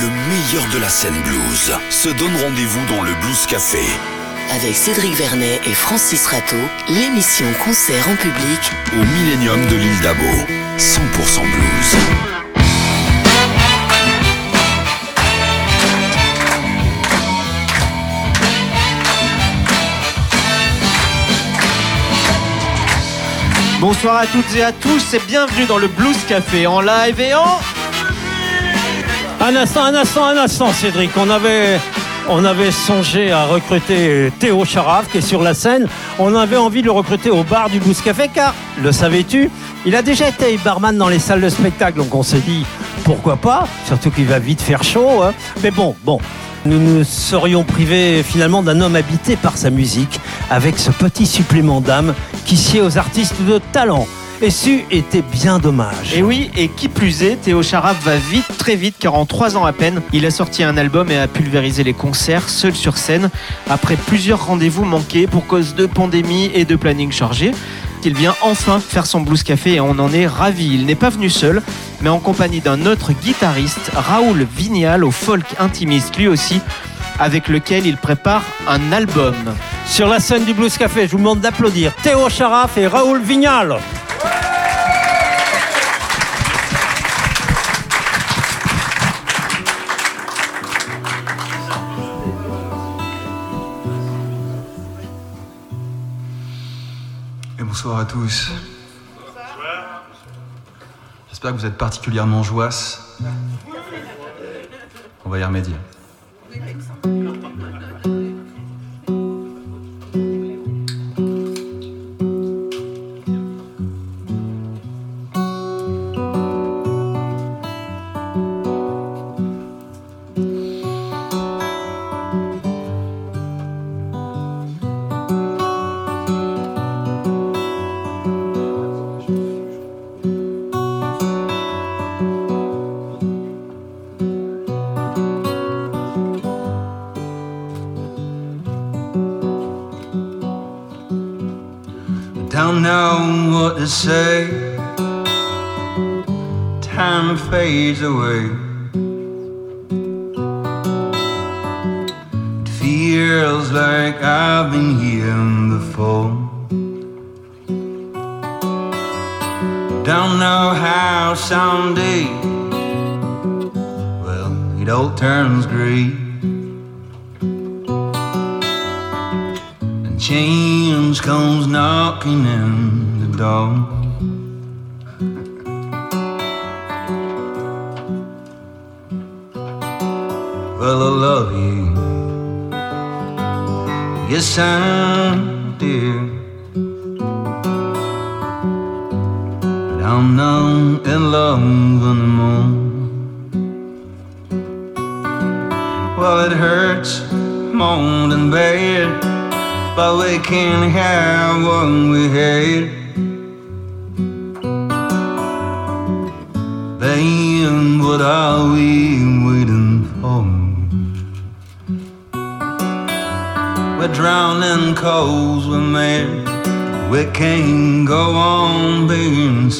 Le meilleur de la scène blues se donne rendez-vous dans le Blues Café. Avec Cédric Vernet et Francis Rateau, l'émission concert en public au Millennium de l'île d'Abo. 100% blues. Bonsoir à toutes et à tous et bienvenue dans le Blues Café en live et en... Un instant, un instant, un instant, Cédric. On avait, on avait songé à recruter Théo Charaf, qui est sur la scène. On avait envie de le recruter au bar du Blues Café, car, le savais-tu, il a déjà été barman dans les salles de spectacle. Donc on s'est dit, pourquoi pas? Surtout qu'il va vite faire chaud. Hein. Mais bon, bon. Nous nous serions privés finalement d'un homme habité par sa musique, avec ce petit supplément d'âme qui sied aux artistes de talent. Et ce était bien dommage. Et oui, et qui plus est, Théo Charaf va vite, très vite, car en trois ans à peine, il a sorti un album et a pulvérisé les concerts seul sur scène, après plusieurs rendez-vous manqués pour cause de pandémie et de planning chargé. Il vient enfin faire son blues café et on en est ravi. Il n'est pas venu seul, mais en compagnie d'un autre guitariste, Raoul Vignal, au folk intimiste lui aussi, avec lequel il prépare un album. Sur la scène du Blues Café, je vous demande d'applaudir Théo Charaf et Raoul Vignal. Bonsoir à tous. J'espère que vous êtes particulièrement joyeux. On va y remédier. Say. Time fades away.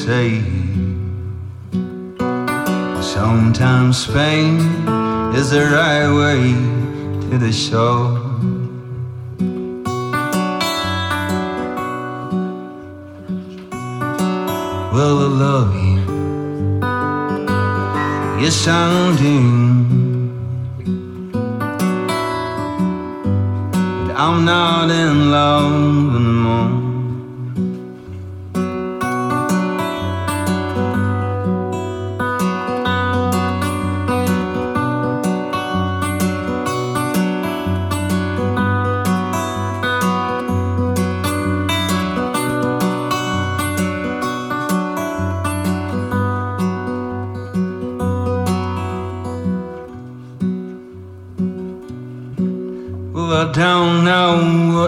Safe. Sometimes Spain is the right way to the shore. Well, I love you. Yes, I do. I'm not in love anymore.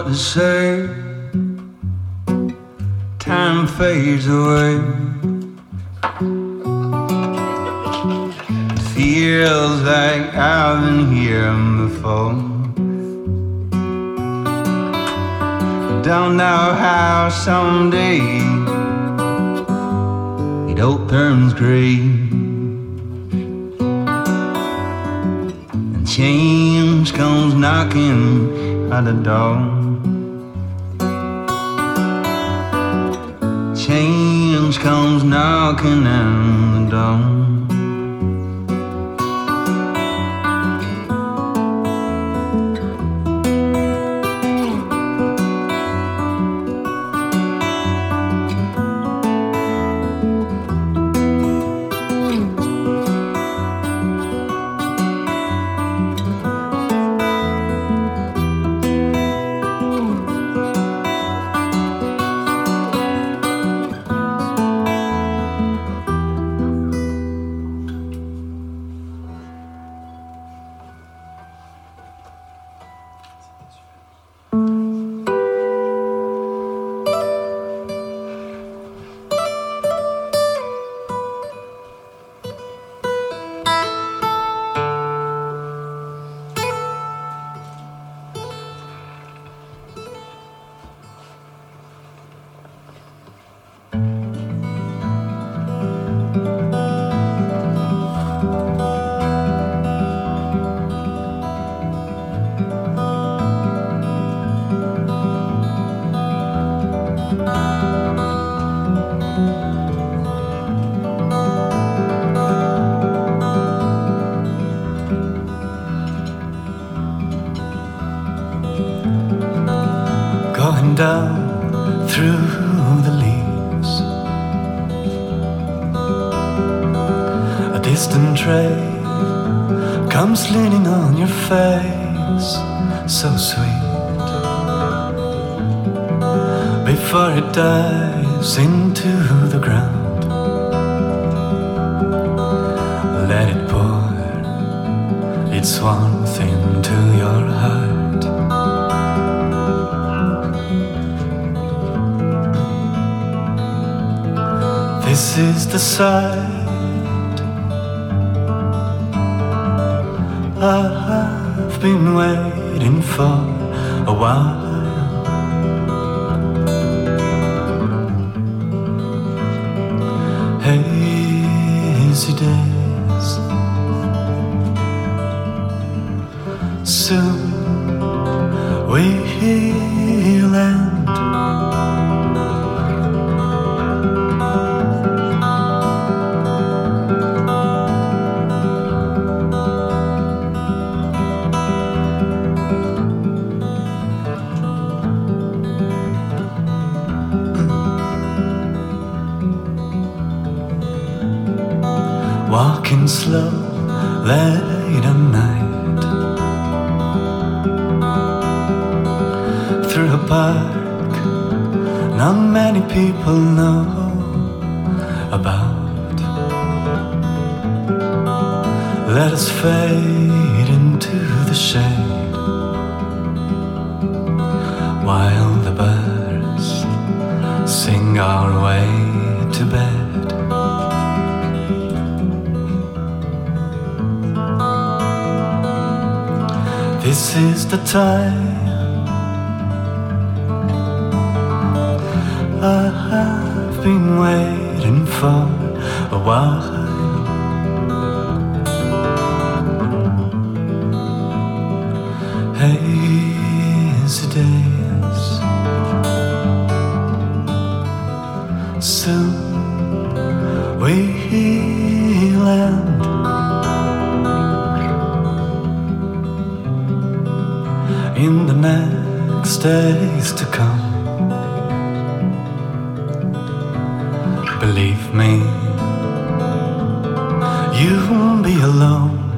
To say. Time fades away. It feels like I've been here before. Don't know how someday it all turns grey. And change comes knocking at the door. Comes knocking at the door. The sight I've been waiting for a while. This is the time you won't be alone.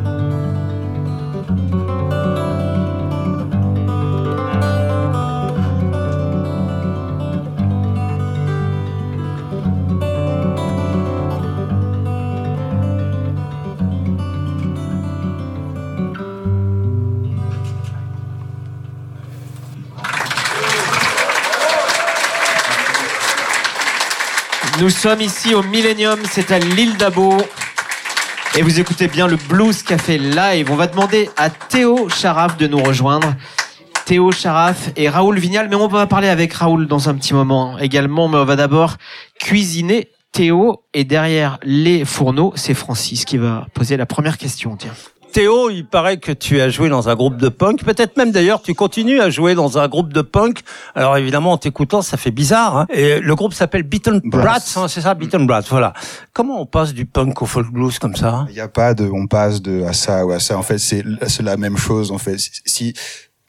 Nous sommes ici au Millennium, c'est à l'île d'Abo. Et vous écoutez bien le Blues Café Live. On va demander à Théo Charaf de nous rejoindre. Théo Charaf et Raoul Vignal, mais on va parler avec Raoul dans un petit moment également, mais on va d'abord cuisiner Théo et derrière les fourneaux, c'est Francis qui va poser la première question. Tiens. Théo, il paraît que tu as joué dans un groupe de punk. Peut-être même d'ailleurs, tu continues à jouer dans un groupe de punk. Alors évidemment, en t'écoutant, ça fait bizarre. Hein. Et le groupe s'appelle Beaten Brats, hein, c'est ça, Beaten Brats. Voilà. Comment on passe du punk au folk blues comme ça Il n'y a pas de, on passe de à ça ou à ça. En fait, c'est c'est la même chose. En fait, si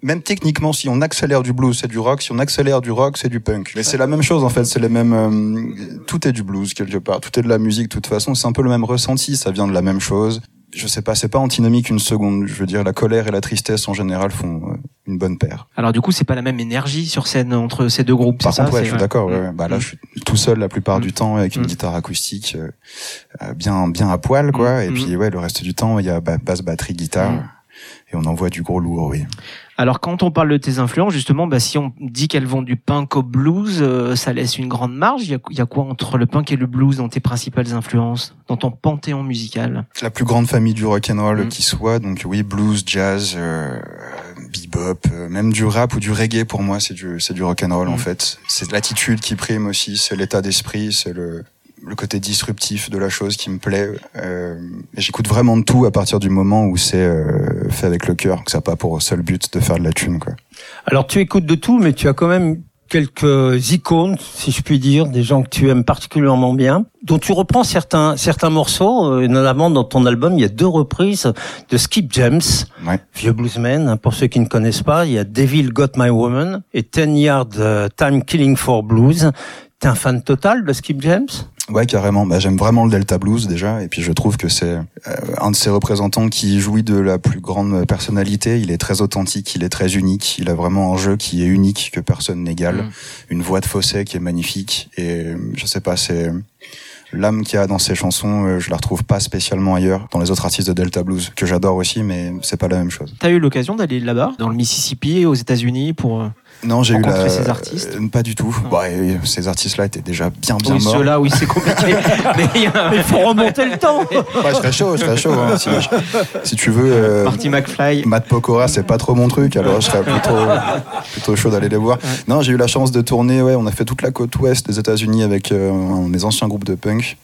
même techniquement, si on accélère du blues, c'est du rock. Si on accélère du rock, c'est du punk. Mais c'est la même chose en fait. C'est les mêmes. euh, tout est du blues quelque part. Tout est de la musique. De toute façon, c'est un peu le même ressenti. Ça vient de la même chose. Je sais pas. C'est pas antinomique une seconde. Je veux dire, la colère et la tristesse en général font euh, une bonne paire. Alors du coup, c'est pas la même énergie sur scène entre ces deux groupes. Par contre, ça ouais, je suis d'accord. ouais, ouais. Bah là, Mm. je suis tout seul la plupart Mm. du temps avec une Mm. guitare acoustique, euh, euh, bien bien à poil, quoi. Mm. Et puis ouais, le reste du temps, il y a ba- basse, batterie, guitare, Mm. et on envoie du gros lourd, oui. Alors quand on parle de tes influences, justement, bah, si on dit qu'elles vont du punk au blues, euh, ça laisse une grande marge. Il y, a, il y a quoi entre le punk et le blues dans tes principales influences, dans ton panthéon musical? La plus grande famille du rock and roll Mm. qui soit, donc oui, blues, jazz, euh, bebop, euh, même du rap ou du reggae pour moi, c'est du c'est du rock and roll en Mm. fait. C'est l'attitude qui prime aussi, c'est l'état d'esprit, c'est le le côté disruptif de la chose qui me plaît. Euh, j'écoute vraiment de tout à partir du moment où c'est euh, fait avec le cœur, que ça n'a pas pour seul but de faire de la thune, quoi. Alors tu écoutes de tout, mais tu as quand même quelques icônes, si je puis dire, des gens que tu aimes particulièrement bien, dont tu reprends certains certains morceaux. euh, notamment dans ton album, il y a deux reprises de Skip James, Ouais. vieux bluesman. hein, pour ceux qui ne connaissent pas, il y a Devil Got My Woman et Ten Yard euh, Time Killing for Blues. T'es un fan total de Skip James? Ouais, carrément. Bah, j'aime vraiment le Delta Blues déjà, et puis je trouve que c'est euh, un de ces représentants qui jouit de la plus grande personnalité. Il est très authentique, il est très unique. Il a vraiment un jeu qui est unique que personne n'égale. Mm. Une voix de fausset qui est magnifique, et je sais pas, c'est l'âme qu'il y a dans ses chansons. euh, je la retrouve pas spécialement ailleurs dans les autres artistes de Delta Blues que j'adore aussi, mais c'est pas la même chose. T'as eu l'occasion d'aller là-bas, dans le Mississippi, aux États-Unis, pour euh, Non, j'ai eu la ces artistes euh, pas du tout. Non. Bah, ces artistes-là étaient déjà bien bien oui, morts. ceux-là, oui, c'est compliqué. Mais il faut remonter le temps. Ouais, je serais chaud, je serais chaud. hein. Si, si tu veux. euh, Marty McFly. Matt Pokora, c'est pas trop mon truc, alors je serais plutôt, plutôt chaud d'aller les voir. Non, j'ai eu la chance de tourner, ouais, on a fait toute la côte ouest des États-Unis avec euh, un- mes anciens groupes de punk.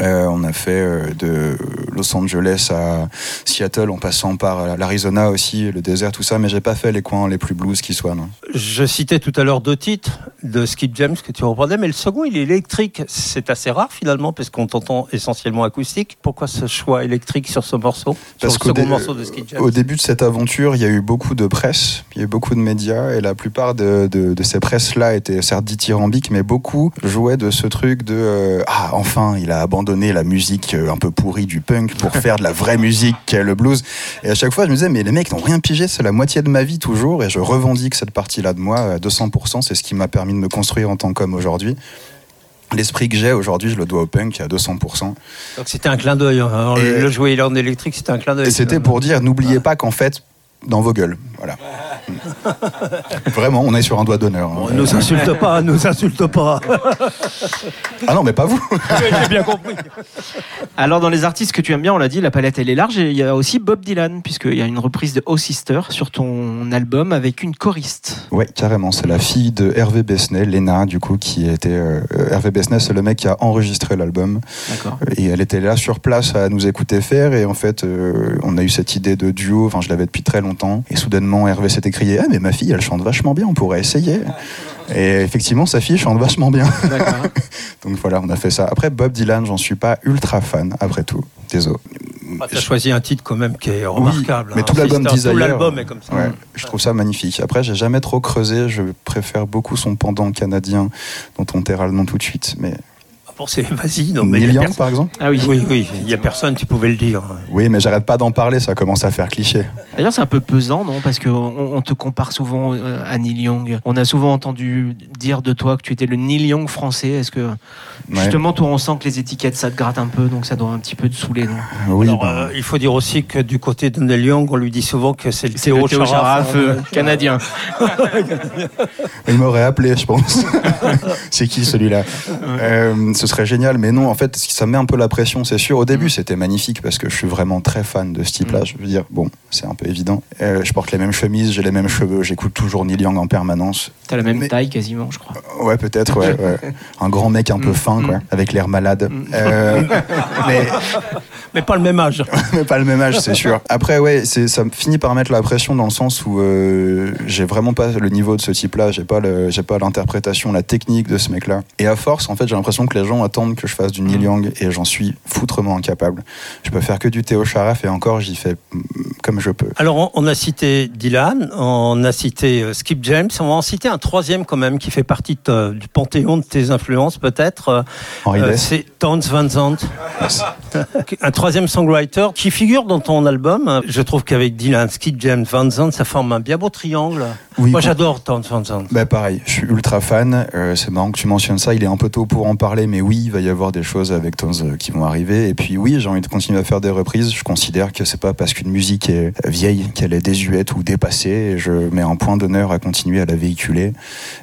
Euh, on a fait euh, de Los Angeles à Seattle en passant par euh, l'Arizona aussi, le désert, tout ça, mais j'ai pas fait les coins les plus blues qui soient. Non. Je citais tout à l'heure deux titres de Skip James que tu reprenais, mais le second, il est électrique. C'est assez rare finalement, parce qu'on t'entend essentiellement acoustique. Pourquoi ce choix électrique sur ce morceau Parce qu'au second dé- morceau de Skip James? Au début de cette aventure, il y a eu beaucoup de presse, il y a eu beaucoup de médias, et la plupart de, de- de ces presses-là étaient certes dithyrambiques, mais beaucoup jouaient de ce truc de euh, ah enfin, il a abandonné la musique euh, un peu pourrie du punk pour faire de la vraie musique qu'est le blues. Et à chaque fois, je me disais mais les mecs n'ont rien pigé, c'est la moitié de ma vie toujours, et je revendique cette partie-là de moi à 200%. C'est ce qui m'a permis de me construire en tant qu'homme aujourd'hui. L'esprit que j'ai aujourd'hui, je le dois au punk à 200%. Donc c'était un clin d'œil. hein. Le jouet en électrique, c'était un clin d'œil. Et c'était pour dire, n'oubliez pas qu'en fait, dans vos gueules. Voilà. Vraiment, on est sur un doigt d'honneur. hein. Bon, nous insulte pas, nous insulte pas. Ah non, mais pas vous. J'ai bien compris. Alors dans les artistes que tu aimes bien, on l'a dit, la palette elle est large. Et il y a aussi Bob Dylan, puisqu'il y a une reprise de Oh Sister sur ton album avec une choriste. Ouais, carrément. C'est la fille de Hervé Besnay, Lena, du coup, qui était. euh, Hervé Besnay, c'est le mec qui a enregistré l'album. D'accord. Et elle était là sur place à nous écouter faire. Et en fait, euh, on a eu cette idée de duo. Enfin, je l'avais depuis très longtemps. Et soudainement, Hervé s'est écrié Ah, mais ma fille, elle chante vachement bien, on pourrait essayer. Et effectivement, sa fille chante vachement bien. Donc voilà, on a fait ça. Après, Bob Dylan, j'en suis pas ultra fan, après tout. Désolé. Ah, T'as choisi un titre quand même qui est remarquable. mais hein. tout l'album Desire. Tout l'album est comme ça. Ouais, je trouve ça magnifique. Après, j'ai jamais trop creusé. Je préfère beaucoup son pendant canadien, dont on taira le nom tout de suite. Mais C'est vas-y. Non, mais il y Neil a Young, personne- par exemple. Ah oui. Oui, oui, il y a personne, tu pouvais le dire. Oui, mais j'arrête pas d'en parler. Ça commence à faire cliché. D'ailleurs, c'est un peu pesant, non Parce qu'on on te compare souvent euh, à Neil Young. On a souvent entendu dire de toi que tu étais le Neil Young français. Est-ce que Ouais. justement, toi, on sent que les étiquettes, ça te gratte un peu, donc ça doit un petit peu te saouler, non? Oui, Alors, ben, euh, il faut dire aussi que du côté de Neil Young, on lui dit souvent que c'est le C'est Théo Charaf, hein. euh, canadien. il m'aurait appelé, je pense. C'est qui celui-là? Euh, Ce serait génial, mais non, en fait, ça met un peu la pression, c'est sûr. Au début, c'était magnifique parce que je suis vraiment très fan de ce type-là. Je veux dire, bon, c'est un peu évident. Euh, je porte les mêmes chemises, j'ai les mêmes cheveux, j'écoute toujours Neil Young en permanence. T'as la même Mais- taille quasiment, je crois. Ouais, peut-être, ouais, ouais. Un grand mec un peu Mm, fin, quoi, mm. avec l'air malade. Euh, mais, Mais pas le même âge. mais pas le même âge, c'est sûr. Après, ouais, ça me finit par mettre la pression dans le sens où euh, j'ai vraiment pas le niveau de ce type-là, j'ai pas, le, j'ai pas l'interprétation, la technique de ce mec-là. Et à force, en fait, j'ai l'impression que les gens attendent que je fasse du Neil Mm. Young et j'en suis foutrement incapable. Je peux faire que du Théo Charaf et encore, j'y fais mm, comme je peux. Alors, on, a cité Dylan, on a cité euh, Skip James, on va en citer un troisième quand même qui fait partie de ta- du panthéon de tes influences peut-être. euh, Henri euh, c'est Towns Van Zandt, un troisième songwriter qui figure dans ton album. Je trouve qu'avec Dylan, Skip James, Van Zandt, ça forme un bien beau triangle. Oui, Moi, j'adore Towns Van Zandt. Bah pareil, je suis ultra fan. Euh, c'est marrant que tu mentionnes ça. Il est un peu tôt pour en parler, mais oui, il va y avoir des choses avec Tones euh, qui vont arriver. Et puis oui, j'ai envie de continuer à faire des reprises. Je considère que c'est pas parce qu'une musique est vieille qu'elle est désuète ou dépassée. Et je mets un point d'honneur à continuer à la véhiculer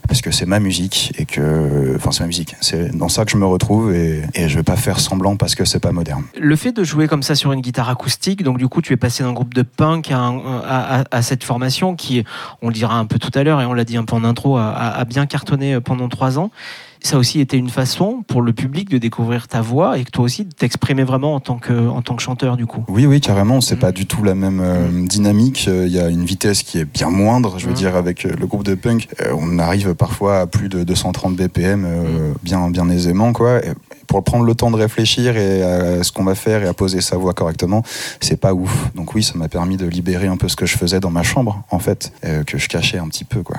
parce que c'est ma musique et que, enfin, c'est ma musique. C'est dans ça que je me retrouve et, et je vais pas faire semblant parce que c'est pas moderne. Le fait de jouer comme ça sur une guitare acoustique, donc du coup tu es passé d'un groupe de punk à, cette formation qui, on le dira un peu tout à l'heure et on l'a dit un peu en intro, a, bien cartonné pendant trois ans. Ça a aussi été une façon pour le public de découvrir ta voix et que toi aussi de t'exprimer vraiment en tant que, en tant que chanteur du coup. Oui, oui, carrément. C'est Mm. pas du tout la même euh, dynamique. Euh, Il y a une vitesse qui est bien moindre. Je veux Mm. dire, avec euh, le groupe de punk, euh, on arrive parfois à plus de 230 BPM, euh, bien, bien aisément, quoi. Et pour prendre le temps de réfléchir et à ce qu'on va faire et à poser sa voix correctement, c'est pas ouf. Donc oui, ça m'a permis de libérer un peu ce que je faisais dans ma chambre, en fait, que je cachais un petit peu, quoi.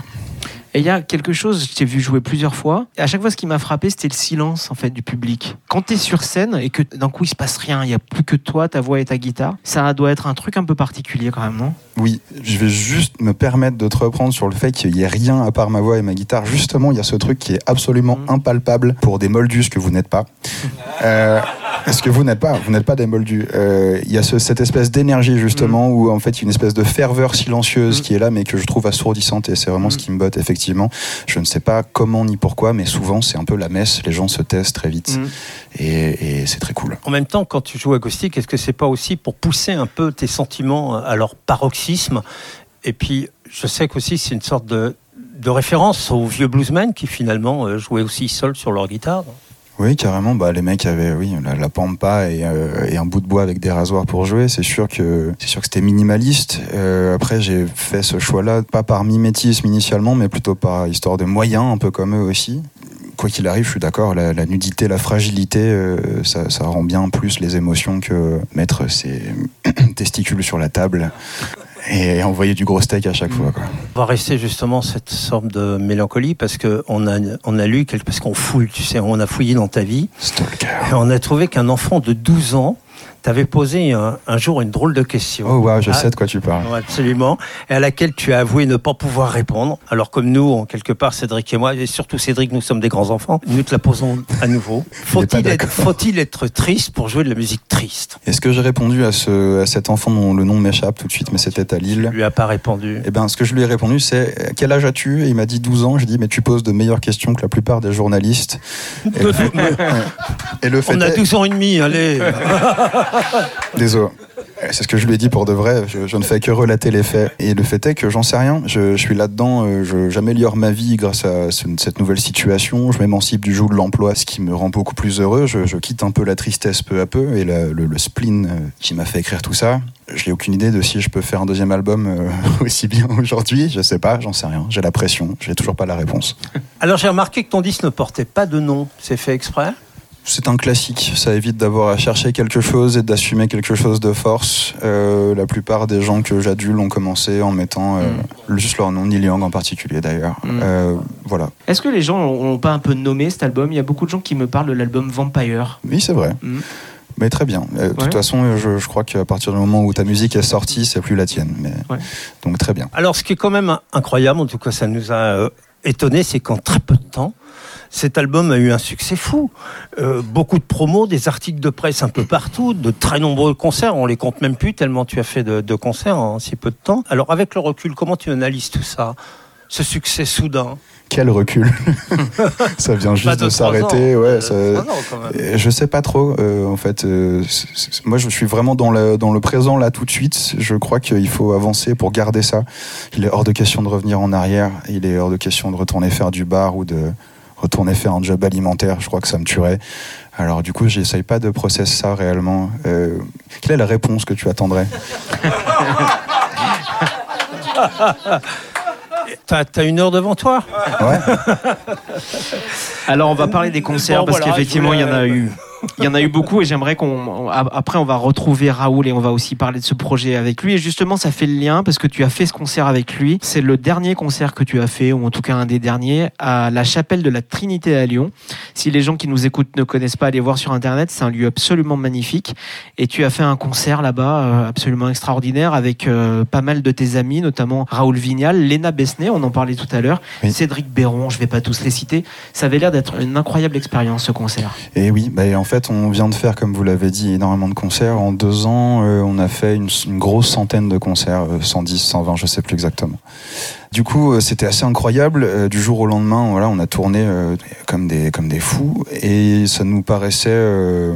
Et il y a quelque chose, je t'ai vu jouer plusieurs fois. Et à chaque fois, ce qui m'a frappé, c'était le silence en fait du public. Quand tu es sur scène et que d'un coup il se passe rien, il y a plus que toi, ta voix et ta guitare, ça doit être un truc un peu particulier quand même, non? Oui, je vais juste me permettre de te reprendre sur le fait qu'il n'y ait rien à part ma voix et ma guitare. Justement, il y a ce truc qui est absolument Mhm. impalpable pour des moldus que vous n'êtes pas. Euh, ce que vous n'êtes pas, vous n'êtes pas des moldus. Euh, Il y a ce- cette espèce d'énergie justement où en fait il y a une espèce de ferveur silencieuse Mhm. qui est là mais que je trouve assourdissante et c'est vraiment ce Mhm. qui me botte effectivement. Je ne sais pas comment ni pourquoi mais souvent c'est un peu la messe, les gens se taisent très vite et, et c'est très cool. En même temps, quand tu joues acoustique, est-ce que c'est pas aussi pour pousser un peu tes sentiments à leur paroxysme? Et puis, je sais qu'aussi c'est une sorte de, de référence aux vieux bluesmen qui finalement euh, jouaient aussi seuls sur leur guitare. Oui, carrément. Bah, les mecs avaient, oui, la, pampa et, euh, et un bout de bois avec des rasoirs pour jouer. C'est sûr que c'est sûr que c'était minimaliste. Euh, après, j'ai fait ce choix-là pas par mimétisme initialement, mais plutôt par histoire de moyens, un peu comme eux aussi. Quoi qu'il arrive, je suis d'accord. La, la nudité, la fragilité, euh, ça, ça rend bien plus les émotions que mettre ses testicules sur la table et envoyer du gros steak à chaque fois. Quoi. On va rester justement cette sorte de mélancolie parce que on a, on a lu, quelque, parce qu'on fouille, tu sais, on a fouillé dans ta vie Stalker. et on a trouvé qu'un enfant de 12 ans t'avait posé un, un jour une drôle de question. Oh waouh, je Ah, sais de quoi tu parles. Absolument. Et à laquelle tu as avoué ne pas pouvoir répondre. Alors comme nous, en quelque part, Cédric et moi, et surtout Cédric, nous sommes des grands enfants, nous te la posons à nouveau. Faut-il être, triste pour jouer de la musique triste? Est-ce que j'ai répondu à, ce, à cet enfant dont le nom m'échappe tout de suite, mais c'était à Tu Lille lui as pas répondu. Eh ben, ce que je lui ai répondu, c'est quel âge as-tu? Et il m'a dit 12 ans. Je dis mais tu poses de meilleures questions que la plupart des journalistes. Et le fait, et le fait On a est- 12 ans et demi, allez. Désolé. C'est ce que je lui ai dit pour de vrai. Je, ne fais que relater les faits. Et le fait est que j'en sais rien. Je, suis là-dedans. euh, J'améliore ma vie grâce à ce- cette nouvelle situation. Je m'émancipe du joug de l'emploi, ce qui me rend beaucoup plus heureux. Je, quitte un peu la tristesse peu à peu et le, le spleen euh, qui m'a fait écrire tout ça. Je n'ai aucune idée de si je peux faire un deuxième album euh, aussi bien aujourd'hui. Je sais pas. J'en sais rien. J'ai la pression. J'ai toujours pas la réponse. Alors j'ai remarqué que ton disque ne portait pas de nom. C'est fait exprès? C'est un classique, ça évite d'avoir à chercher quelque chose et d'assumer quelque chose de force. Euh, la plupart des gens que j'adule ont commencé en mettant euh, juste leur nom, Neil Young en particulier d'ailleurs. Mm. Euh, voilà. Est-ce que les gens l'ont pas un peu nommé cet album? Il y a beaucoup de gens qui me parlent de l'album Vampire. Oui, c'est vrai. Mm. Mais très bien. Euh, de Ouais. toute façon, je, je crois qu'à partir du moment où ta musique est sortie, c'est plus la tienne. Mais... Ouais. Donc très bien. Alors, ce qui est quand même incroyable, en tout cas, ça nous a euh, étonné, c'est qu'en très peu de temps, cet album a eu un succès fou. Euh, beaucoup de promos, des articles de presse un peu partout, de très nombreux concerts. On les compte même plus tellement tu as fait de, de concerts en si peu de temps. Alors, avec le recul, comment tu analyses tout ça Ce succès soudain? Quel recul Ça vient juste de de s'arrêter. Ouais, euh, ça- Je sais pas trop. euh, en fait, euh, moi, je suis vraiment dans le, dans le présent là tout de suite. Je crois qu'il faut avancer pour garder ça. Il est hors de question de revenir en arrière. Il est hors de question de retourner faire du bar ou de retourner faire un job alimentaire. Je crois que ça me tuerait. Alors du coup, j'essaye pas de process ça réellement. Euh, quelle est la réponse que tu attendrais? T'as t'as une heure devant toi? Ouais. Alors on va parler des concerts Bon, parce voilà, qu'effectivement il y en a eu. Il y en a eu beaucoup et j'aimerais qu'on. Après, on va retrouver Raoul et on va aussi parler de ce projet avec lui. Et justement, ça fait le lien parce que tu as fait ce concert avec lui. C'est le dernier concert que tu as fait, ou en tout cas un des derniers, à la chapelle de la Trinité à Lyon. Si les gens qui nous écoutent ne connaissent pas, allez voir sur internet. C'est un lieu absolument magnifique. Et tu as fait un concert là-bas euh, absolument extraordinaire avec euh, pas mal de tes amis, notamment Raoul Vignal, Léna Besnet, on en parlait tout à l'heure, Oui. Cédric Béron, je vais pas tous les citer. Ça avait l'air d'être une incroyable expérience ce concert. Et oui, bah, en fait, on vient de faire, comme vous l'avez dit, énormément de concerts. En deux ans, euh, on a fait une, grosse centaine de concerts, euh, 110, 120, je sais plus exactement. Du coup, euh, c'était assez incroyable. Euh, du jour au lendemain, voilà, on a tourné euh, comme des comme des fous, et ça nous paraissait euh,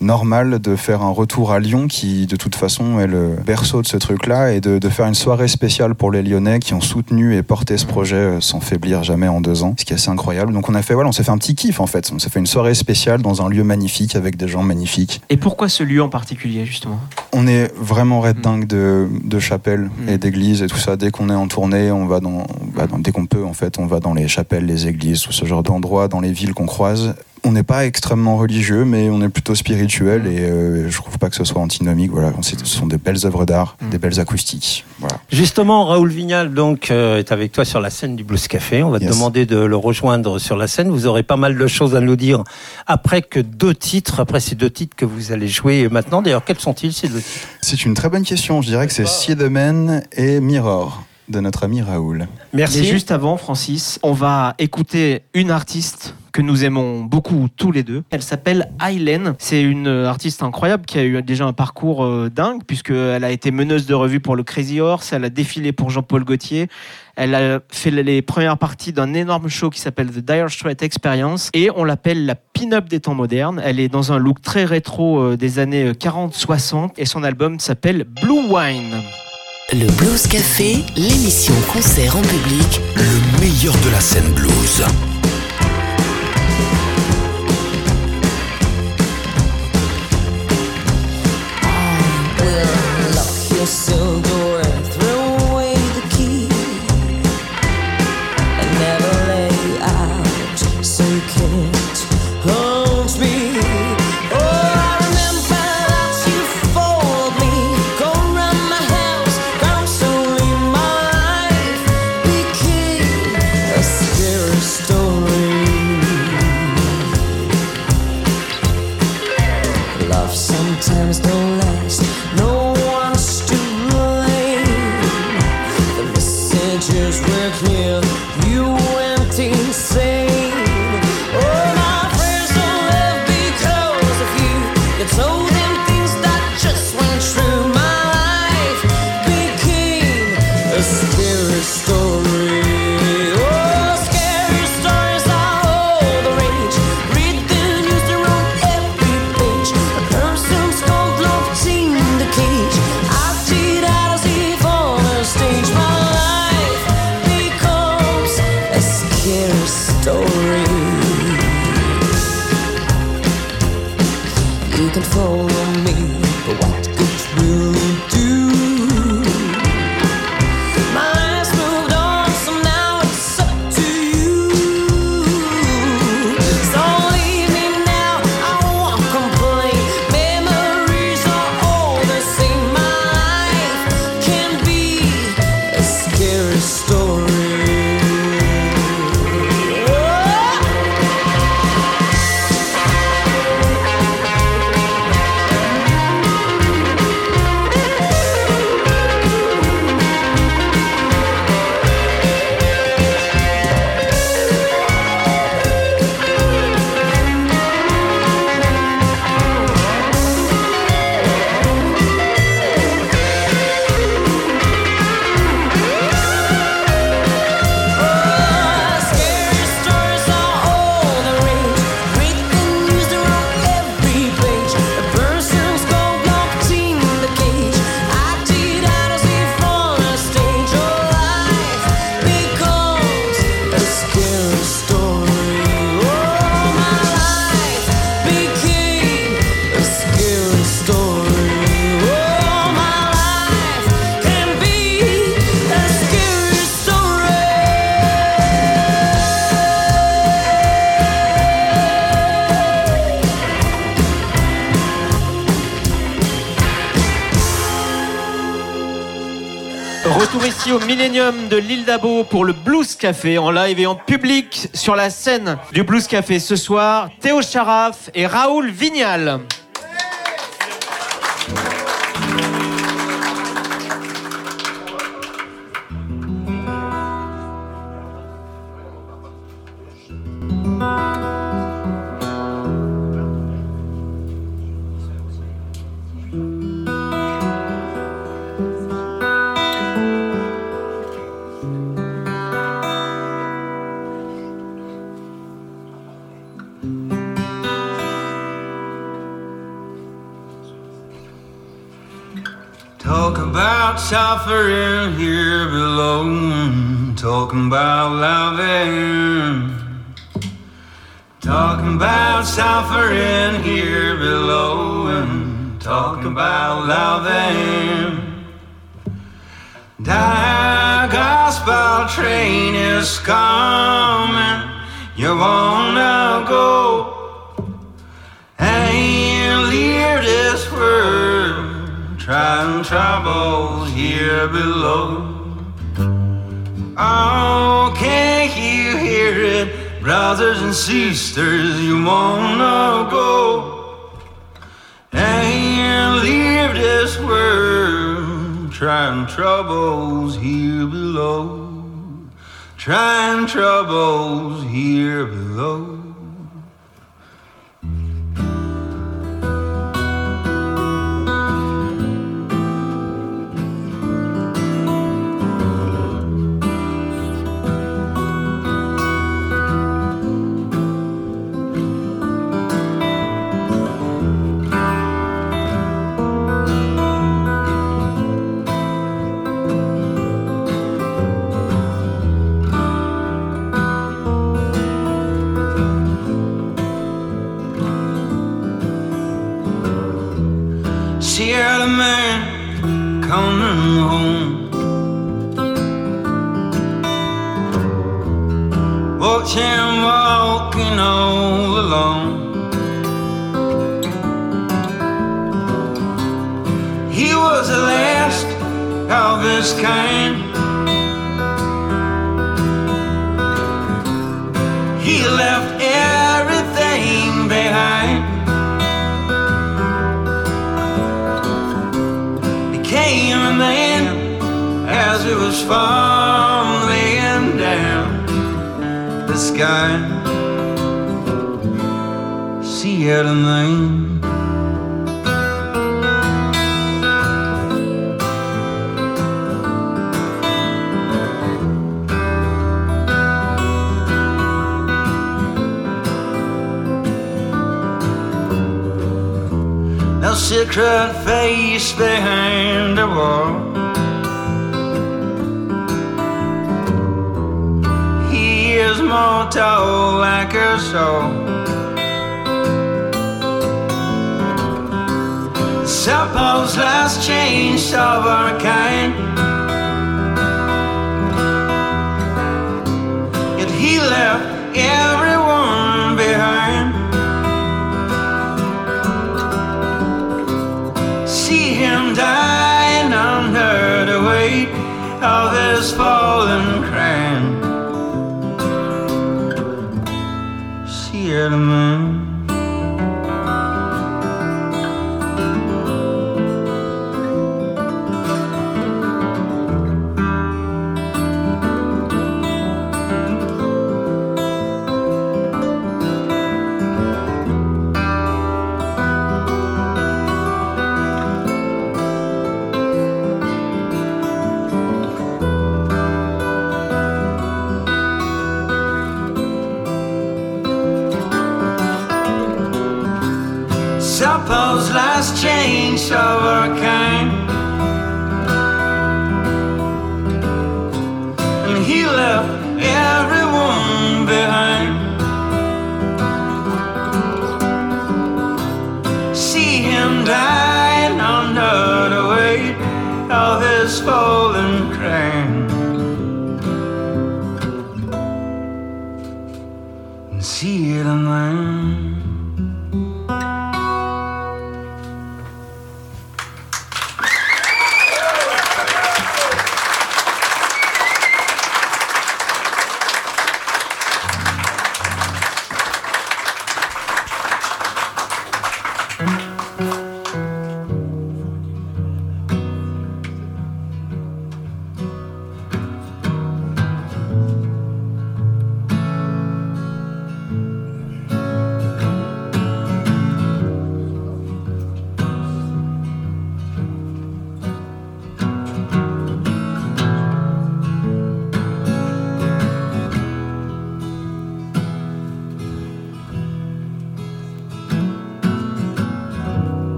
normal de faire un retour à Lyon, qui de toute façon est le berceau de ce truc-là, et de, de faire une soirée spéciale pour les Lyonnais qui ont soutenu et porté ce projet euh, sans faiblir jamais en deux ans, ce qui est assez incroyable. Donc on a fait, voilà, on s'est fait un petit kiff en fait. On s'est fait une soirée spéciale dans un lieu magnifique avec des gens magnifiques. Et pourquoi ce lieu en particulier, justement? On est vraiment red Mm. dingue de, de chapelles Mm. et d'églises et tout ça. Dès qu'on est en tournée, on va dans, on va dans- dès qu'on peut en fait, on va dans les chapelles, les églises, tout ce genre d'endroits, dans les villes qu'on croise. On n'est pas extrêmement religieux, mais on est plutôt spirituel et euh, je trouve pas que ce soit antinomique. Voilà, ce sont des belles œuvres d'art, Mm. des belles acoustiques. Voilà. Justement, Raoul Vignal donc euh, est avec toi sur la scène du Blues Café. On va te demander de le rejoindre sur la scène. Vous aurez pas mal de choses à nous dire après que deux titres, après ces deux titres que vous allez jouer maintenant. D'ailleurs, quels sont-ils ces deux titres? C'est une très bonne question. Je dirais que c'est See the Man et Mirror de notre ami Raoul. Merci. Mais juste avant, Francis, on va écouter une artiste que nous aimons beaucoup tous les deux. Elle s'appelle Aylen. C'est une artiste incroyable qui a eu déjà un parcours euh, dingue puisqu'elle a été meneuse de revue pour le Crazy Horse, elle a défilé pour Jean-Paul Gaultier, elle a fait les premières parties d'un énorme show qui s'appelle The Dire Straits Experience et on l'appelle la pin-up des temps modernes. Elle est dans un look très rétro euh, des années 40-60 et son album s'appelle Blue Wine. Le Blues Café, l'émission concert en public Le meilleur de la scène blues. De l'île d'Abo pour le Blues Café en live et en public sur la scène du Blues Café ce soir. Théo Charaf et Raoul Vignal. About suffering here below. Talking about loving. Talking about suffering here below. Talking about loving. The gospel train is coming. You wanna go Trying troubles here below. Oh, can't you hear it, brothers and sisters? You wanna go and leave this world. Trying troubles here below. Trying troubles here below. Watch him walking all alone. He was the last of his kind. He left everything behind. became a man as it was the sky. See it and then. No secret face behind the wall. Mortal like a soul. Suppose last change of our kind. Yet he left everyone behind. see him dying under the weight of his fallen See change of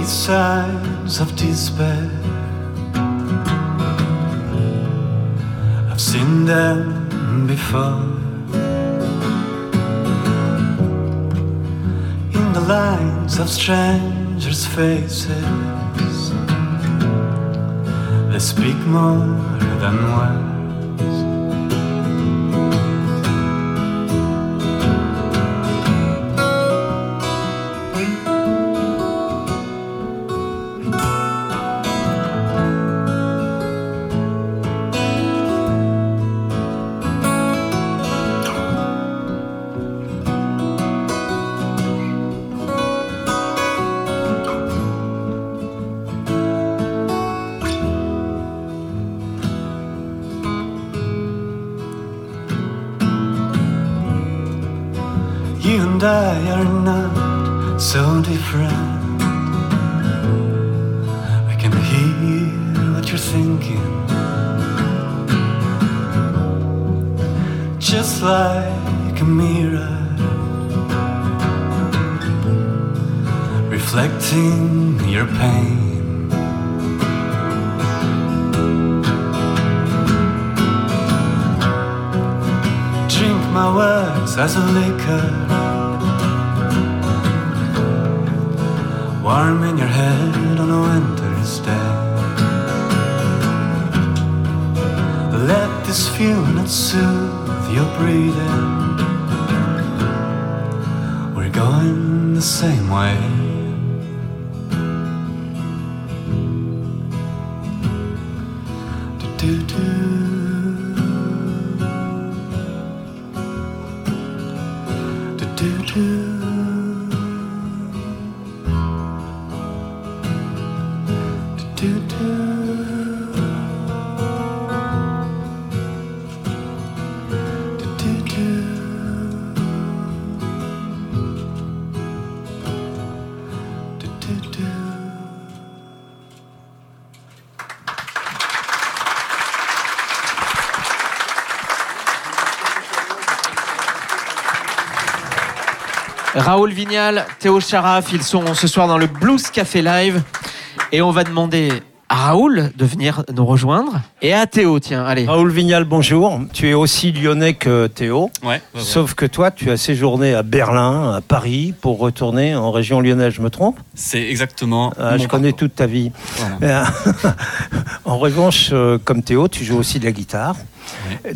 These signs of despair, I've seen them before. In the lines of strangers' faces, they speak more than words. Raoul Vignal, Théo Charaf, ils sont ce soir dans le Blues Café Live. Et on va demander à Raoul de venir nous rejoindre. Et à Théo, tiens, allez. Raoul Vignal, bonjour. Tu es aussi lyonnais que Théo. Ouais, Sauf que toi, tu as séjourné à Berlin, à Paris, pour retourner en région lyonnaise, je me trompe? C'est exactement. Ah, mon Je connais toute ta vie. Voilà. En revanche, euh, comme Théo, tu joues aussi de la guitare.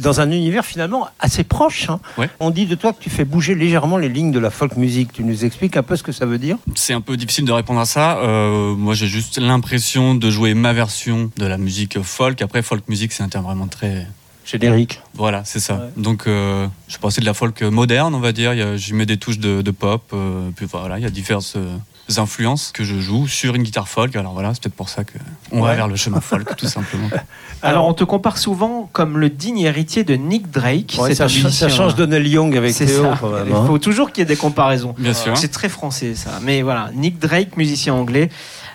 Dans un univers finalement assez proche. hein. Ouais. On dit de toi que tu fais bouger légèrement les lignes de la folk music. Tu nous expliques un peu ce que ça veut dire? C'est un peu difficile de répondre à ça. Euh, moi, j'ai juste l'impression de jouer ma version de la musique folk. Après, folk music, c'est un terme vraiment très. Générique. Voilà, c'est ça. Ouais. Donc, euh, je c'est de la folk moderne, on va dire. J'y mets des touches de, de pop. euh, puis voilà, il y a diverses euh, influences que je joue sur une guitare folk. Alors voilà, c'est peut-être pour ça que on va Ouais. vers le chemin folk, tout simplement. Alors, on te compare souvent comme le digne héritier de Nick Drake. Ouais, ça, ch- ça change de Neil Young avec Théo. ça. quand même, Il faut toujours qu'il y ait des comparaisons. Bien sûr. C'est très français ça. Mais voilà, Nick Drake, musicien anglais,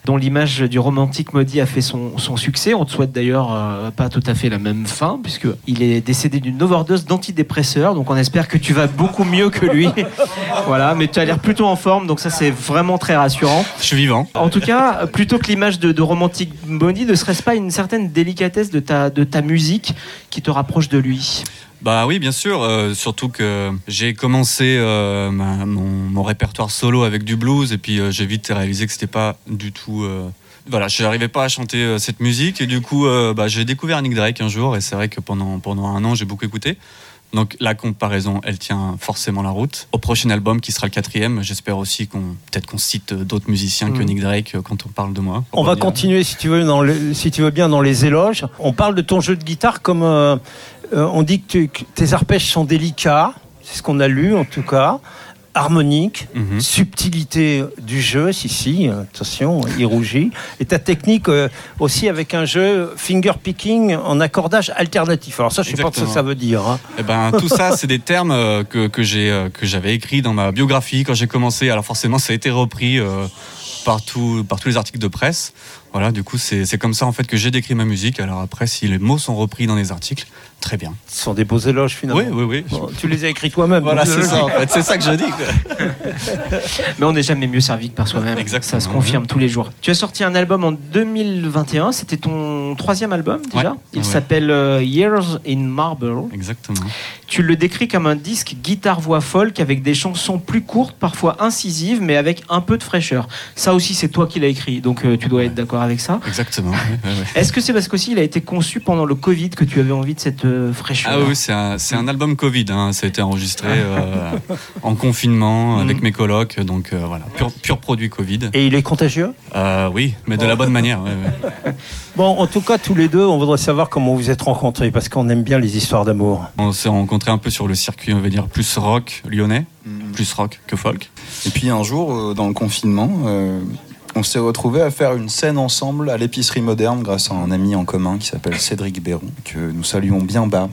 dont l'image du romantique maudit a fait son, son succès. On te souhaite d'ailleurs euh, pas tout à fait la même fin, puisqu'il est décédé d'une overdose d'antidépresseurs. Donc on espère que tu vas beaucoup mieux que lui. voilà, mais tu as l'air plutôt en forme, donc ça c'est vraiment très rassurant. Je suis vivant. En tout cas, plutôt que l'image de, de romantique maudit, ne serait-ce pas une certaine délicatesse de ta, de ta musique qui te rapproche de lui? Bah oui, bien sûr. euh, surtout que j'ai commencé euh, ma- mon, mon répertoire solo avec du blues et puis euh, j'ai vite réalisé que c'était pas du tout. voilà, je n'arrivais pas à chanter cette musique et du coup, bah, j'ai découvert Nick Drake un jour et c'est vrai que pendant, pendant un an, j'ai beaucoup écouté. Donc la comparaison, elle tient forcément la route. Au prochain album, qui sera le quatrième, j'espère aussi qu'on peut-être qu'on cite d'autres musiciens que Mm. Nick Drake quand on parle de moi. On va continuer, si tu, veux, dans le- si tu veux bien, dans les éloges. On parle de ton jeu de guitare comme. euh, euh, on dit que, tu- que tes arpèges sont délicats. C'est ce qu'on a lu, en tout cas. harmonique, Mhm. subtilité du jeu, si, si, attention, il rougit. Et ta technique euh, aussi avec un jeu finger picking en accordage alternatif. Alors ça, je sais pas ce que ça veut dire. hein. Eh ben, tout ça, c'est des termes euh, que, que j'avais écrits dans ma biographie quand j'ai commencé. Alors forcément, ça a été repris euh, par, tout- par tous les articles de presse. Voilà, du coup, c'est c'est comme ça en fait que j'ai décrit ma musique. Alors après, si les mots sont repris dans les articles, très bien. Ce sont des beaux éloges finalement. Oui, oui, oui. Bon, tu les as écrits toi-même. Voilà, c'est ça en fait. C'est ça que je dis. Mais on n'est jamais mieux servi que par soi-même. Exactement. Ça se confirme tous les jours. Tu as sorti un album en 2021. C'était ton troisième album déjà. Ouais. Il s'appelle euh, Years in Marble. Exactement. Tu le décris comme un disque guitare-voix folk avec des chansons plus courtes, parfois incisives, mais avec un peu de fraîcheur. Ça aussi, c'est toi qui l'as écrit, donc euh, tu dois être d'accord avec ça. Exactement. Est-ce que c'est parce qu'aussi il a été conçu pendant le Covid que tu avais envie de cette fraîcheur Ah oui, c'est un, c'est un album Covid. hein. Ça a été enregistré euh, en confinement avec mes colocs. Donc euh, voilà, pur, pur produit Covid. Et il est contagieux? Euh, oui, mais de la bonne manière. ouais, ouais. Bon, en tout cas, tous les deux, on voudrait savoir comment vous êtes rencontrés, parce qu'on aime bien les histoires d'amour. On s'est rencontrés un peu sur le circuit, on va dire, plus rock lyonnais, plus rock que folk. Et puis un jour, euh, dans le confinement, euh, on s'est retrouvés à faire une scène ensemble à l'épicerie moderne grâce à un ami en commun qui s'appelle Cédric Béron, que nous saluons bien bas.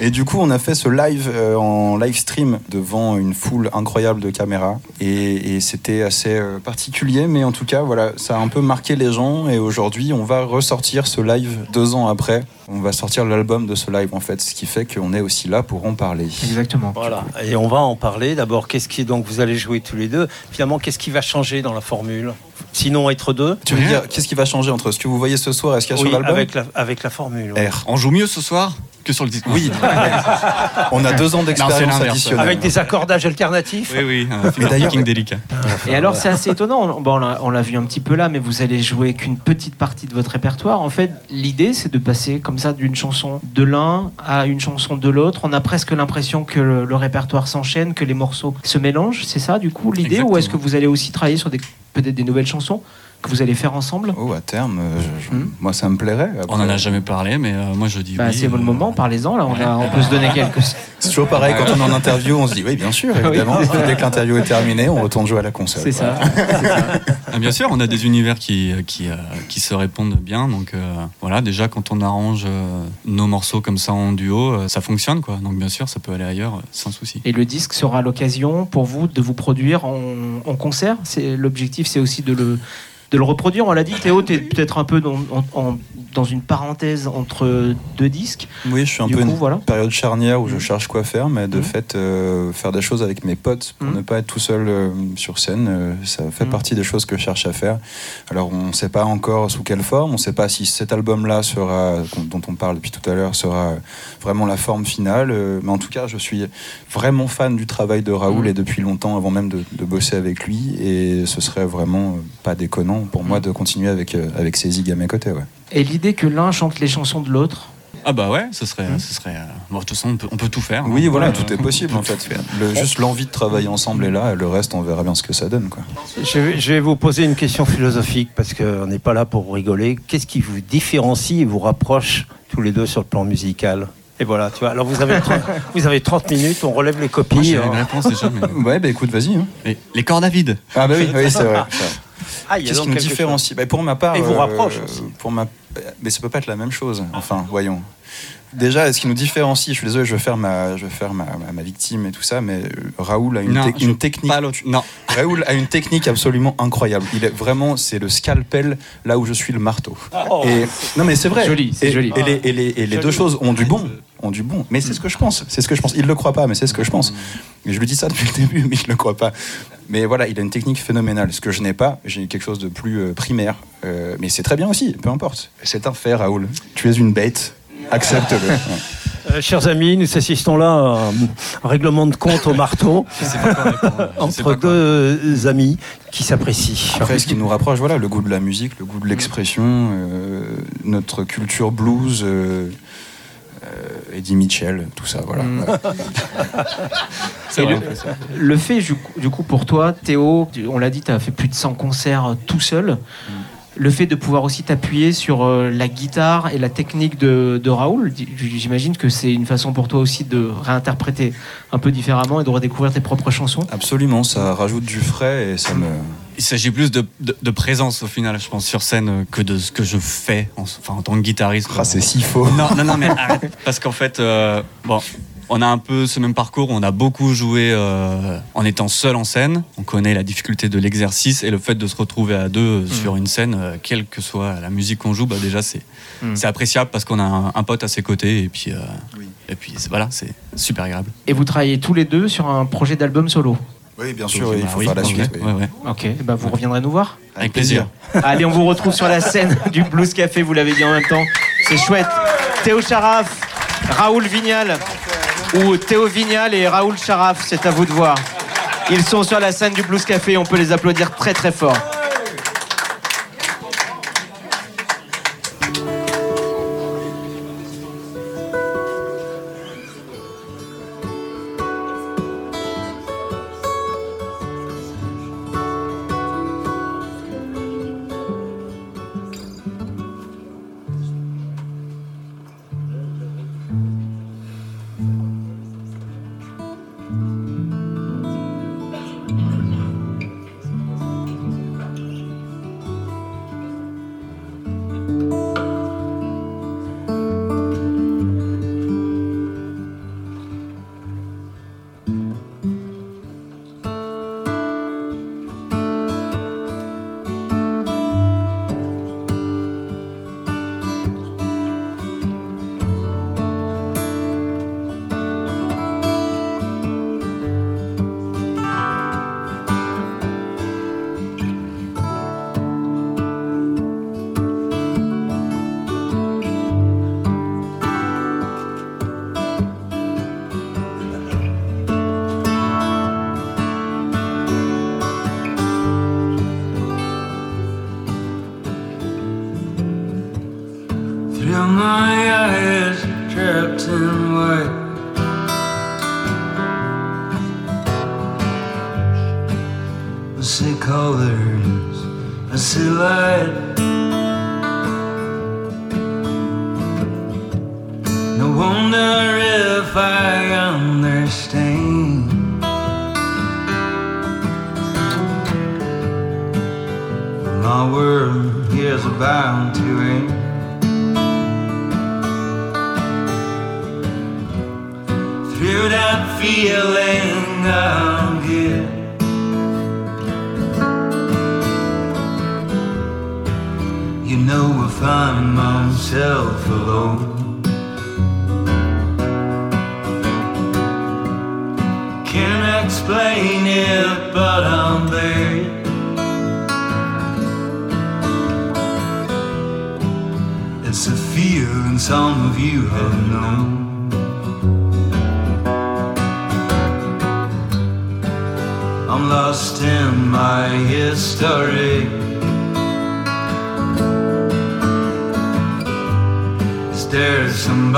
Et du coup, on a fait ce live euh, en live stream devant une foule incroyable de caméras. Et, et c'était assez euh, particulier, mais en tout cas, voilà, ça a un peu marqué les gens. Et aujourd'hui, on va ressortir ce live deux ans après. On va sortir l'album de ce live, en fait, ce qui fait qu'on est aussi là pour en parler. Exactement. Voilà. Et on va en parler. D'abord, qu'est-ce qui donc vous allez jouer tous les deux Finalement, qu'est-ce qui va changer dans la formule? Sinon, être deux Tu veux dire, qu'est-ce qui va changer entre ce que vous voyez ce soir et ce qu'il y a Oui, sur l'album avec la, avec la formule. R. On joue mieux ce soir que sur le disque. Oui. On a deux ans d'expérience additionnelle. Avec des accordages alternatifs. Oui, oui, un d'ailleurs- délicat. Et alors c'est assez étonnant, on, bon, on l'a- vu un petit peu là, mais vous allez jouer qu'une petite partie de votre répertoire. En fait, l'idée c'est de passer comme ça d'une chanson de l'un à une chanson de l'autre. On a presque l'impression que le, le répertoire s'enchaîne, que les morceaux se mélangent. C'est ça du coup l'idée? Ou est-ce que vous allez aussi travailler sur des peut-être des nouvelles chansons que vous allez faire ensemble Oh, à terme, euh, je- je- Hmm. moi ça me plairait. On n'en a jamais parlé, mais euh, moi je dis bah, oui. C'est le euh, moment, parlez-en là. On, a- on peut se donner quelques. C'est toujours pareil quand on est en interview, on se dit oui, bien sûr, évidemment. Dès que l'interview est terminée, on retourne jouer à la console. C'est ça. Ah, bien sûr, on a des univers qui, qui, euh, qui se répondent bien. Donc euh, voilà, déjà quand on arrange euh, nos morceaux comme ça en duo, euh, ça fonctionne quoi. Donc bien sûr, ça peut aller ailleurs euh, sans souci. Et le disque sera l'occasion pour vous de vous produire en, en concert? L'objectif, c'est aussi de le de le reproduire. On l'a dit, Théo, tu es peut-être un peu en- dans une parenthèse entre deux disques. Oui, je suis un Du peu coup, une voilà. période charnière où je Mhm. cherche quoi faire, mais de Mhm. fait, euh, faire des choses avec mes potes pour Mhm. ne pas être tout seul euh, sur scène, euh, ça fait partie des choses que je cherche à faire. Alors, on ne sait pas encore sous quelle forme, on ne sait pas si cet album-là sera, dont on parle depuis tout à l'heure, sera vraiment la forme finale, mais en tout cas, je suis vraiment fan du travail de Raoul et depuis longtemps, avant même de, de bosser avec lui, et ce serait vraiment pas déconnant pour moi de continuer avec, avec zigs à mes côtés. Ouais. Et l'idée que l'un chante les chansons de l'autre. Ah bah ouais, ce serait, ce serait. euh, bon, de toute façon, on peut, on peut tout faire. Oui, hein. voilà, Euh, tout est possible en fait. Le- juste l'envie de travailler ensemble est là, et le reste, on verra bien ce que ça donne. Quoi. Je vais, je vais vous poser une question philosophique parce qu'on n'est pas là pour rigoler. Qu'est-ce qui vous différencie et vous rapproche tous les deux sur le plan musical? Et voilà, tu vois. Alors vous avez 30, vous avez 30 minutes, on relève les Moi, copies. j'ai hein. une réponse déjà, mais. Ouais, bah écoute, vas-y. hein. les, les cordes à vide. Ah bah oui, oui c'est vrai. Ah, Qu'est-ce qui nous différencie Bah, Pour ma part, Et vous euh, rapproche aussi. Pour ma... Mais ça peut pas être la même chose. Enfin, voyons. Déjà, ce qui nous différencie, je suis désolé, je vais faire ma, je vais faire ma, ma- ma victime et tout ça, mais euh, Raoul a une, Non, technique. Pas l'autre. Non. Raoul a une technique absolument incroyable. Il est vraiment, c'est le scalpel là où je suis le marteau. Oh. Et non, mais c'est vrai. Joli, c'est et, joli. Et les, et les- et les deux choses ont du bon, ont du bon. Mais c'est ce que je pense. C'est ce que je pense. Il le croit pas, mais c'est ce que je pense. Et je lui dis ça depuis le début, mais il le croit pas. Mais voilà, il a une technique phénoménale. Ce que je n'ai pas, j'ai quelque chose de plus euh, primaire. Euh, mais c'est très bien aussi. Peu importe. C'est un fait, Raoul. Tu es une bête. Accepte-le. Ouais. Euh, chers amis, nous assistons là à un règlement de compte au marteau entre deux amis qui s'apprécient. Après, ce qui nous rapproche, voilà, le goût de la musique, le goût de l'expression, euh, notre culture blues, euh, euh, Eddie Mitchell, tout ça, voilà. Mm. Le- fait, du coup, pour toi, Théo, on l'a dit, tu as fait plus de 100 concerts tout seul. Le fait de pouvoir aussi t'appuyer sur euh, la guitare et la technique de, de Raoul, j'imagine que c'est une façon pour toi aussi de réinterpréter un peu différemment et de redécouvrir tes propres chansons. Absolument, ça rajoute du frais et ça me. Il s'agit plus de, de- de présence au final, je pense, sur scène que de ce que je fais en, enfin, en tant que guitariste. Ah, c'est si faux. Non, non, non, mais arrête. Parce qu'en fait, euh, bon, on a un peu ce même parcours. On a beaucoup joué euh, en étant seul en scène. On connaît la difficulté de l'exercice et le fait de se retrouver à deux euh, sur une scène, euh, quelle que soit la musique qu'on joue, bah, déjà, c'est Mm. c'est appréciable parce qu'on a un, un pote à ses côtés et puis, euh, Oui. et puis c'est- voilà, c'est super agréable. Et vous travaillez tous les deux sur un projet d'album solo. Oui, bien sûr, il Bah faut oui, faire la ouais, suite. oui. ouais, ouais. Ok, ben vous reviendrez nous voir. Avec plaisir. Allez, on vous retrouve sur la scène du Blues Café, vous l'avez dit en même temps. C'est chouette. Théo Charaf, Raoul Vignal, ou Théo Vignal et Raoul Charaf, c'est à vous de voir. Ils sont sur la scène du Blues Café, on peut les applaudir très très fort.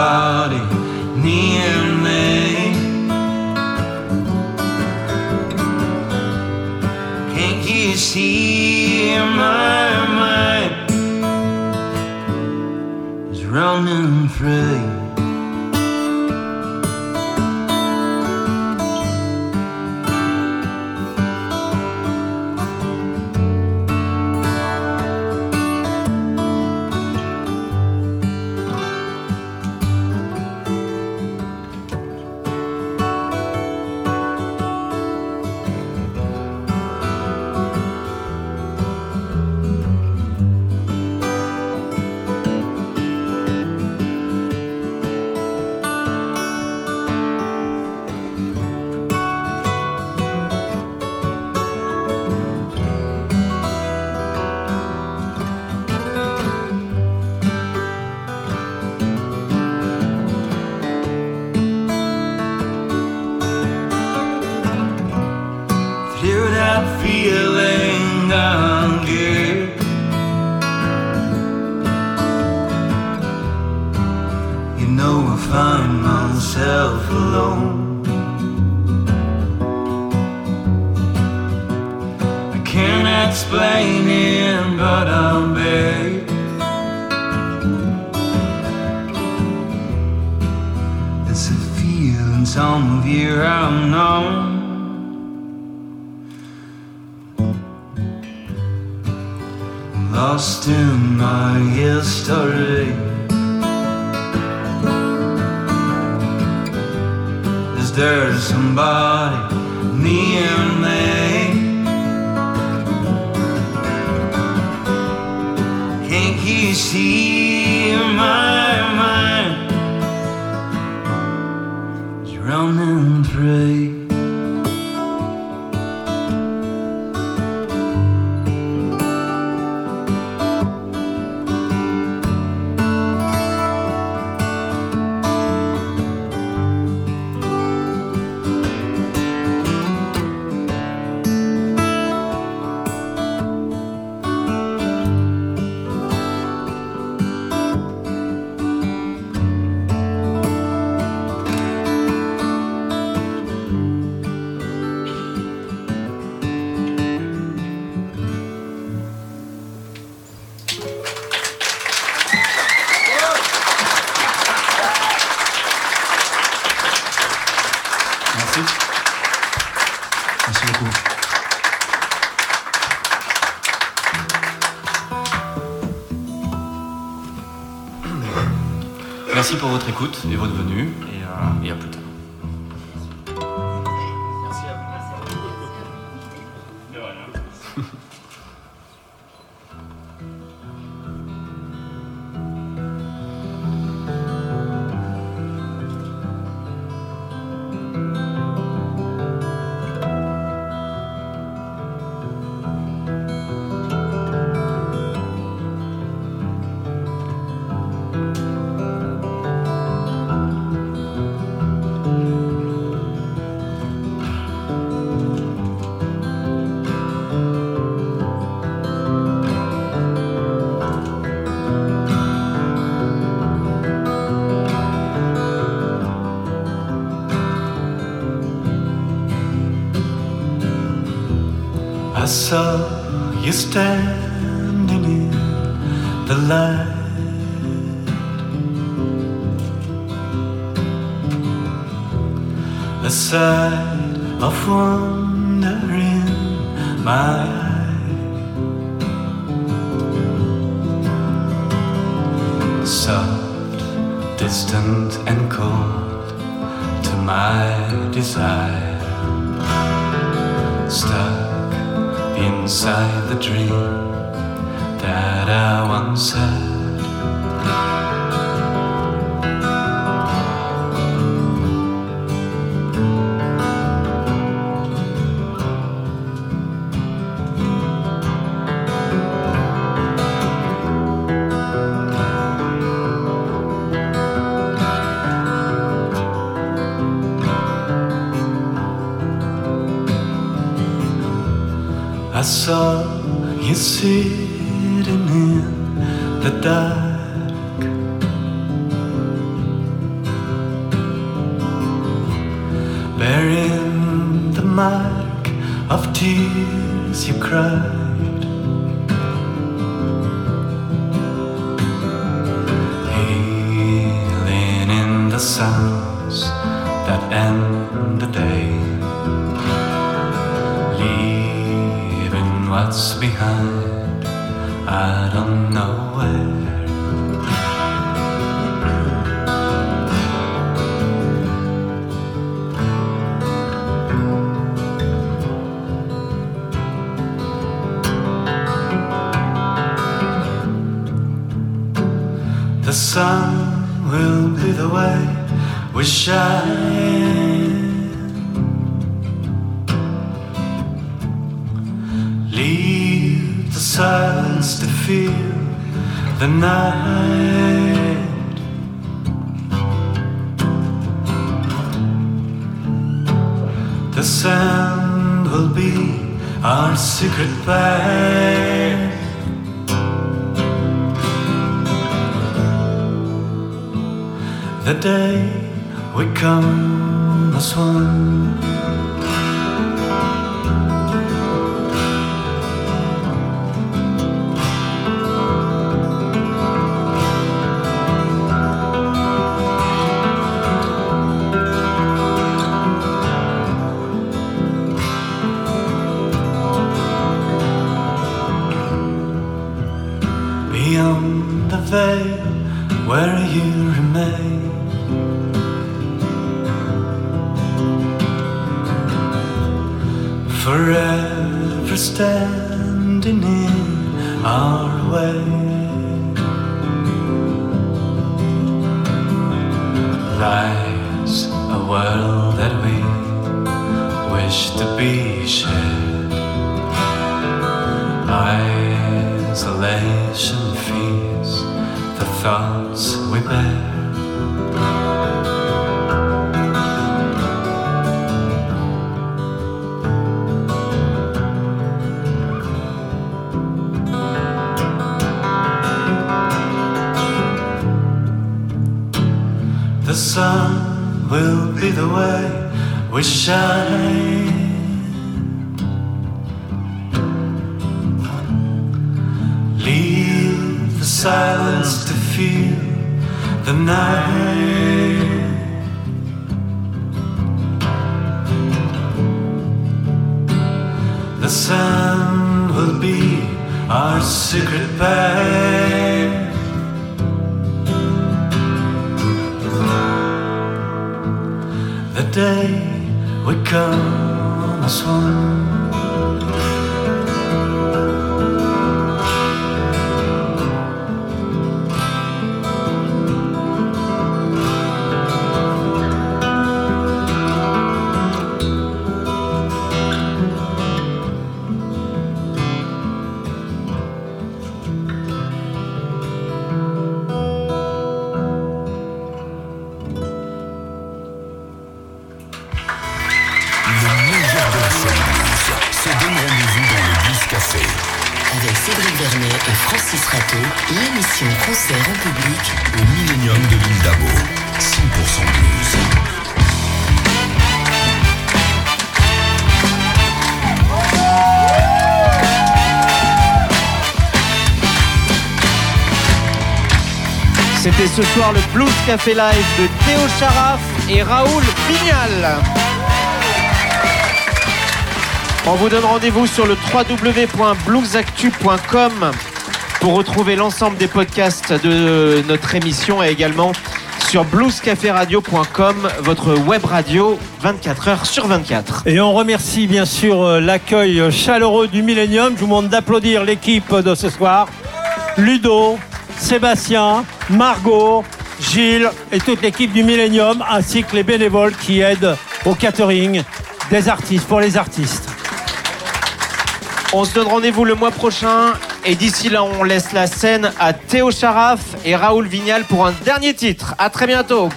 Somebody near me? Can't you see my mind is running free? Écoute et votre venue, you standing in the light. A sight of wonder in my eye. Soft, distant, and cold to my desire. Stuck inside the dream that I once had. Sun will be the way we shine. Leave the silence to feel the night. The sand will be our secret plan. The day we come as one. Will be the way we shine. Leave the silence to feel the night. The sun will be our secret pact. Day we come as one. Ce soir le Blues Café Live de Théo Charaf et Raoul Vignal. On vous donne rendez-vous sur le www.bluesactu.com pour retrouver l'ensemble des podcasts de notre émission et également sur bluescaféradio.com, votre web radio 24 heures sur 24. Et on remercie bien sûr euh, l'accueil chaleureux du Millennium. Je vous demande d'applaudir l'équipe de ce soir. Ludo, Sébastien, Margot, Gilles et toute l'équipe du Millennium, ainsi que les bénévoles qui aident au catering des artistes, pour les artistes. On se donne rendez-vous le mois prochain et d'ici là on laisse la scène à Théo Charaf et Raoul Vignal pour un dernier titre. À très bientôt.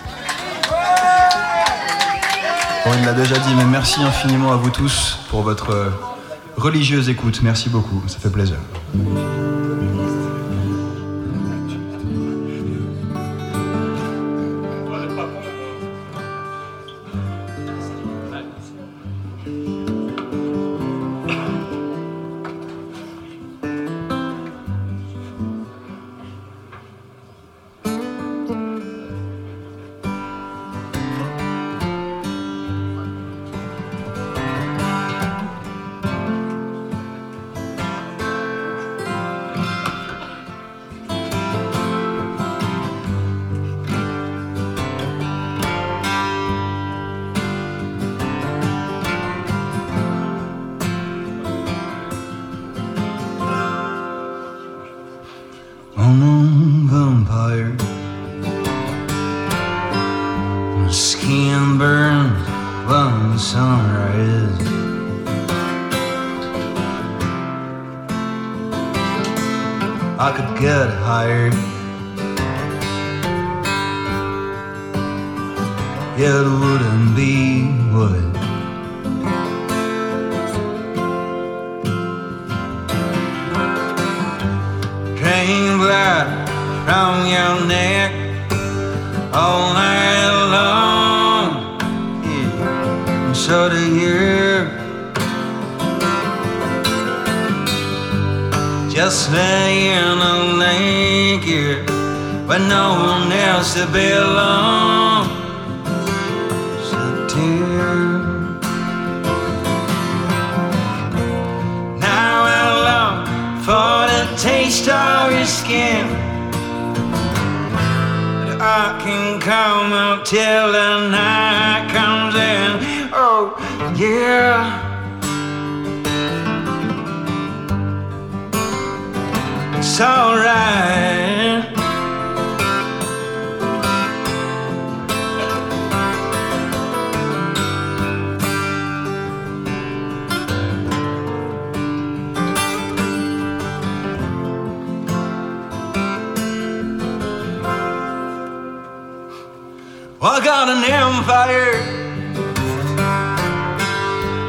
Bon, il l'a déjà dit, mais merci infiniment à vous tous pour votre religieuse écoute. Merci beaucoup, ça fait plaisir. Blood from your neck all night long. Yeah. And so do you. Just laying naked, but no one else to belong. starry skin. But I can come out till the night comes in. Oh, yeah. It's alright. I got an empire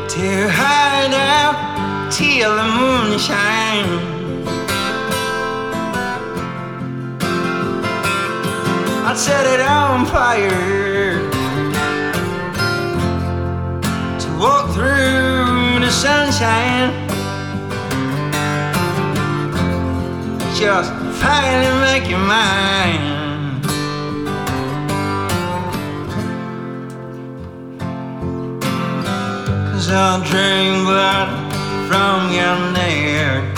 to hide out till the moon shines. I'd set it on fire to walk through the sunshine. Just finally make you mine. Cause I'll drink blood from your neck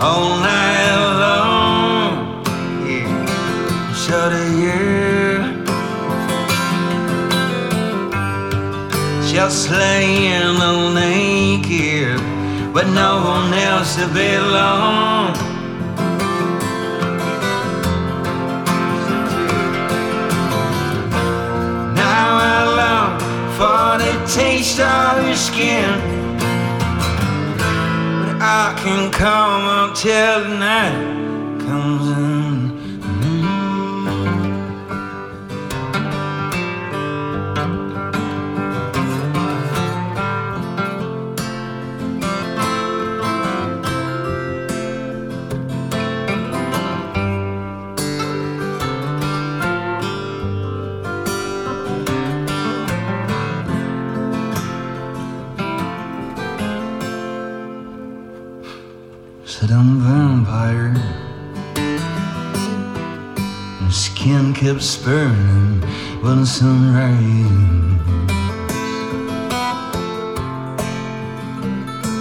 all night long. Yeah, so do you. Just laying all naked with no one else to belong. Taste of your skin. But I can come until the night comes kept burning when the sun rays.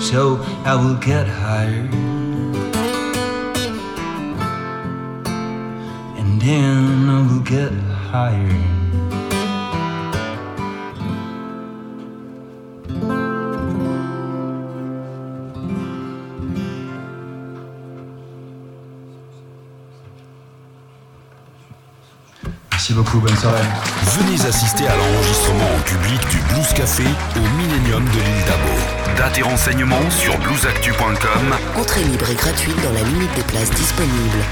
So I will get higher. And then I will get higher. Beaucoup, bonne soirée. Venez assister à l'enregistrement en public du Blues Café au Millennium de l'île d'Abo. Dates et renseignements sur bluesactu.com Entrée libre et gratuite dans la limite des places disponibles.